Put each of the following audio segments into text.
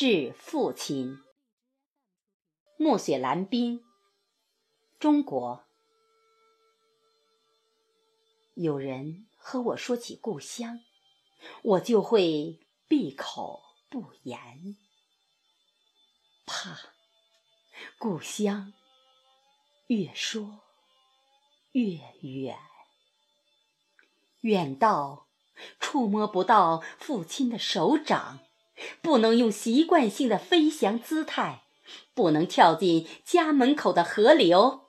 致父亲。暮雪蓝冰，中国。有人和我说起故乡，我就会闭口不言，怕故乡越说越远，远到触摸不到父亲的手掌，不能用习惯性的飞翔姿态，不能跳进家门口的河流，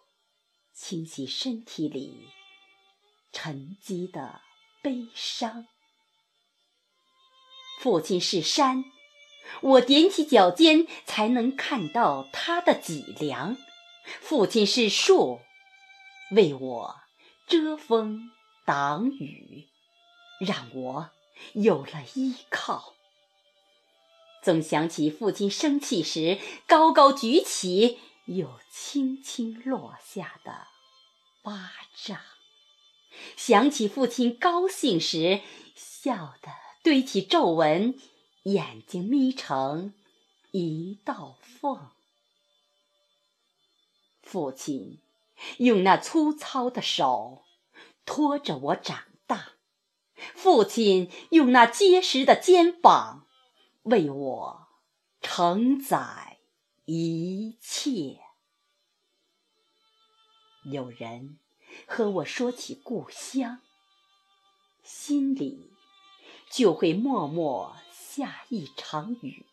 清洗身体里。沉积的悲伤。父亲是山，我踮起脚尖才能看到他的脊梁；父亲是树，为我遮风挡雨，让我有了依靠。总想起父亲生气时高高举起又轻轻落下的巴掌。想起父亲高兴时，笑得堆起皱纹，眼睛眯成一道缝。父亲用那粗糙的手托着我长大，父亲用那结实的肩膀为我承载一切。有人。和我说起故乡，心里就会默默下一场雨，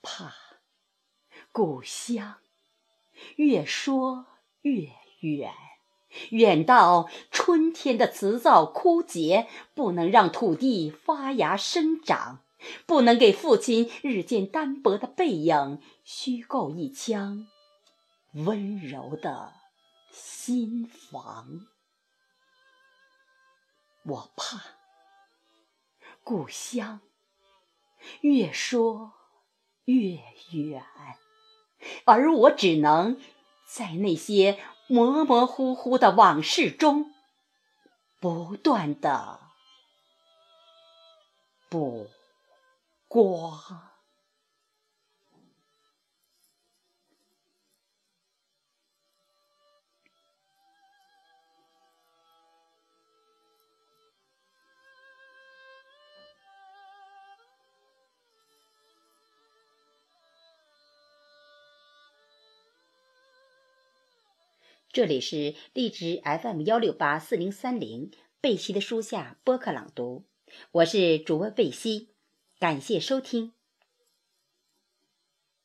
怕故乡越说越远，远到春天的辞藻枯竭，不能让土地发芽生长，不能给父亲日渐单薄的背影虚构一腔温柔的。心房，我怕故乡越说越远，而我只能在那些模模糊糊的往事中，不断的补光。这里是荔枝 FM 幺六八四零三零贝西的书下播客朗读，我是主播贝西，感谢收听。